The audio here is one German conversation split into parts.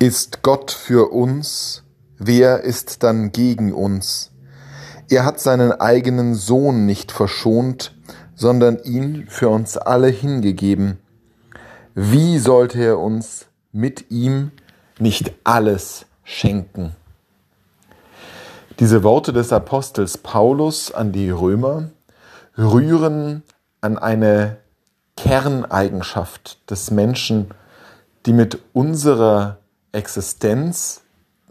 Ist Gott für uns, wer ist dann gegen uns? Er hat seinen eigenen Sohn nicht verschont, sondern ihn für uns alle hingegeben. Wie sollte er uns mit ihm nicht alles schenken? Diese Worte des Apostels Paulus an die Römer rühren an eine Kerneigenschaft des Menschen, die mit unserer Existenz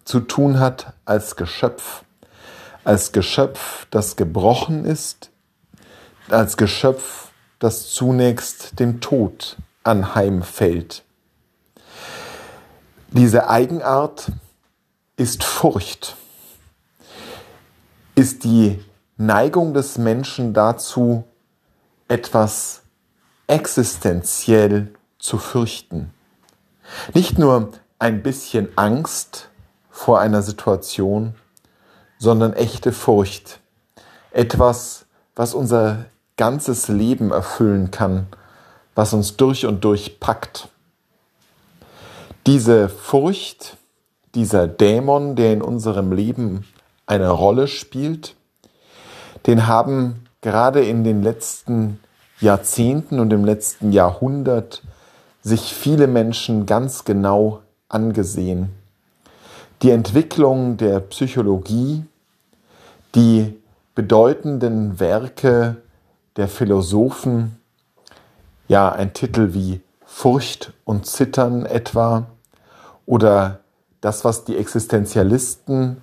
zu tun hat als Geschöpf, als Geschöpf, das gebrochen ist, als Geschöpf, das zunächst dem Tod anheimfällt. Diese Eigenart ist Furcht, ist die Neigung des Menschen dazu, etwas existenziell zu fürchten. Nicht nur ein bisschen Angst vor einer Situation, sondern echte Furcht. Etwas, was unser ganzes Leben erfüllen kann, was uns durch und durch packt. Diese Furcht, dieser Dämon, der in unserem Leben eine Rolle spielt, den haben gerade in den letzten Jahrzehnten und im letzten Jahrhundert sich viele Menschen ganz genau angesehen. Die Entwicklung der Psychologie, die bedeutenden Werke der Philosophen, ja ein Titel wie Furcht und Zittern etwa, oder das, was die Existenzialisten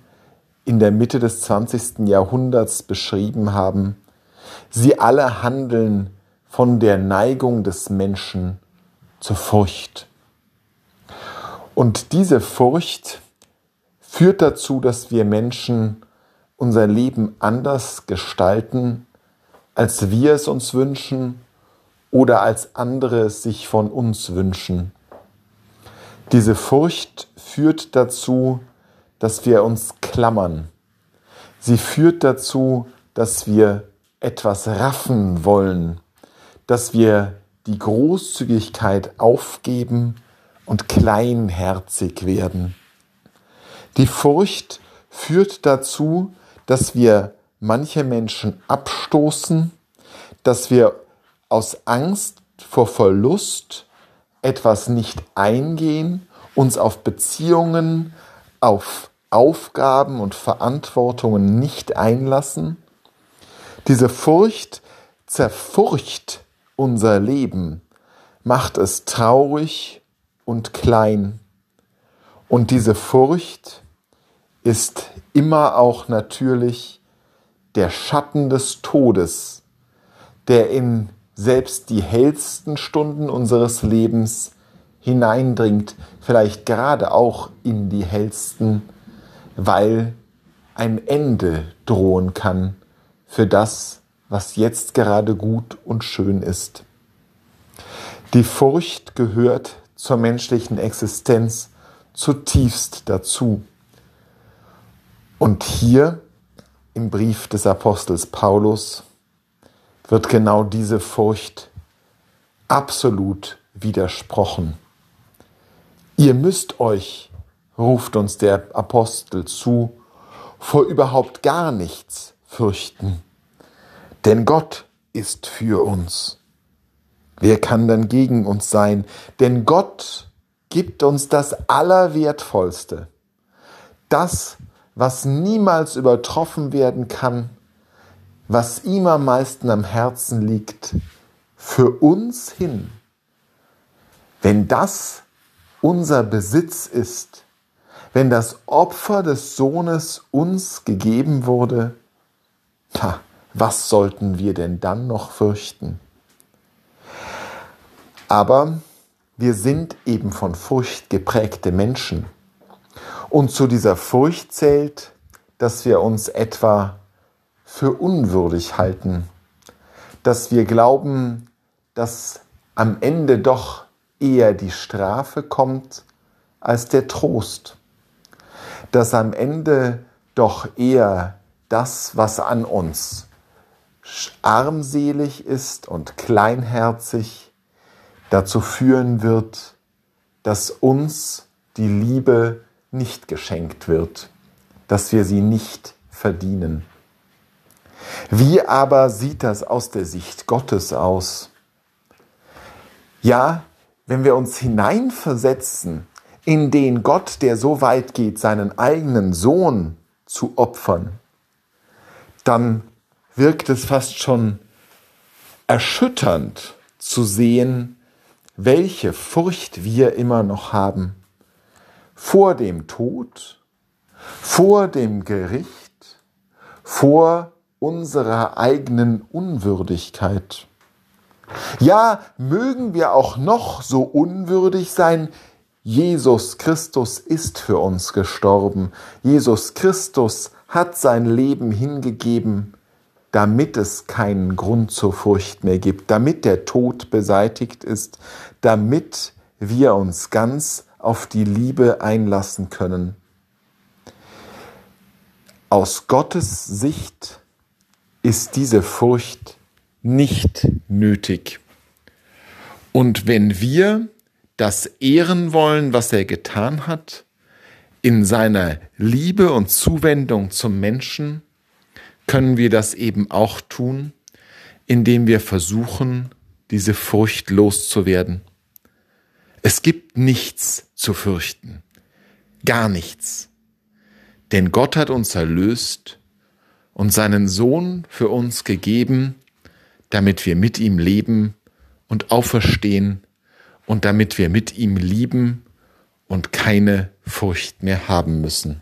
in der Mitte des 20. Jahrhunderts beschrieben haben, sie alle handeln von der Neigung des Menschen zur Furcht. Und diese Furcht führt dazu, dass wir Menschen unser Leben anders gestalten, als wir es uns wünschen oder als andere es sich von uns wünschen. Diese Furcht führt dazu, dass wir uns klammern. Sie führt dazu, dass wir etwas raffen wollen, dass wir die Großzügigkeit aufgeben und kleinherzig werden. Die Furcht führt dazu, dass wir manche Menschen abstoßen, dass wir aus Angst vor Verlust etwas nicht eingehen, uns auf Beziehungen, auf Aufgaben und Verantwortungen nicht einlassen. Diese Furcht zerfurcht unser Leben, macht es traurig und klein. Und diese Furcht ist immer auch natürlich der Schatten des Todes, der in selbst die hellsten Stunden unseres Lebens hineindringt, vielleicht gerade auch in die hellsten, weil ein Ende drohen kann für das, was jetzt gerade gut und schön ist. Die Furcht gehört zur menschlichen Existenz zutiefst dazu. Und hier im Brief des Apostels Paulus wird genau diese Furcht absolut widersprochen. Ihr müsst euch, ruft uns der Apostel zu, vor überhaupt gar nichts fürchten, denn Gott ist für uns. Wer kann dann gegen uns sein? Denn Gott gibt uns das Allerwertvollste. Das, was niemals übertroffen werden kann, was ihm am meisten am Herzen liegt, für uns hin. Wenn das unser Besitz ist, wenn das Opfer des Sohnes uns gegeben wurde, was sollten wir denn dann noch fürchten? Aber wir sind eben von Furcht geprägte Menschen. Und zu dieser Furcht zählt, dass wir uns etwa für unwürdig halten, dass wir glauben, dass am Ende doch eher die Strafe kommt als der Trost, dass am Ende doch eher das, was an uns armselig ist und kleinherzig, dazu führen wird, dass uns die Liebe nicht geschenkt wird, dass wir sie nicht verdienen. Wie aber sieht das aus der Sicht Gottes aus? Ja, wenn wir uns hineinversetzen in den Gott, der so weit geht, seinen eigenen Sohn zu opfern, dann wirkt es fast schon erschütternd zu sehen, welche Furcht wir immer noch haben vor dem Tod, vor dem Gericht, vor unserer eigenen Unwürdigkeit. Ja, mögen wir auch noch so unwürdig sein, Jesus Christus ist für uns gestorben. Jesus Christus hat sein Leben hingegeben, damit es keinen Grund zur Furcht mehr gibt, damit der Tod beseitigt ist, damit wir uns ganz auf die Liebe einlassen können. Aus Gottes Sicht ist diese Furcht nicht nötig. Und wenn wir das ehren wollen, was er getan hat, in seiner Liebe und Zuwendung zum Menschen, können wir das eben auch tun, indem wir versuchen, diese Furcht loszuwerden. Es gibt nichts zu fürchten, gar nichts. Denn Gott hat uns erlöst und seinen Sohn für uns gegeben, damit wir mit ihm leben und auferstehen und damit wir mit ihm lieben und keine Furcht mehr haben müssen.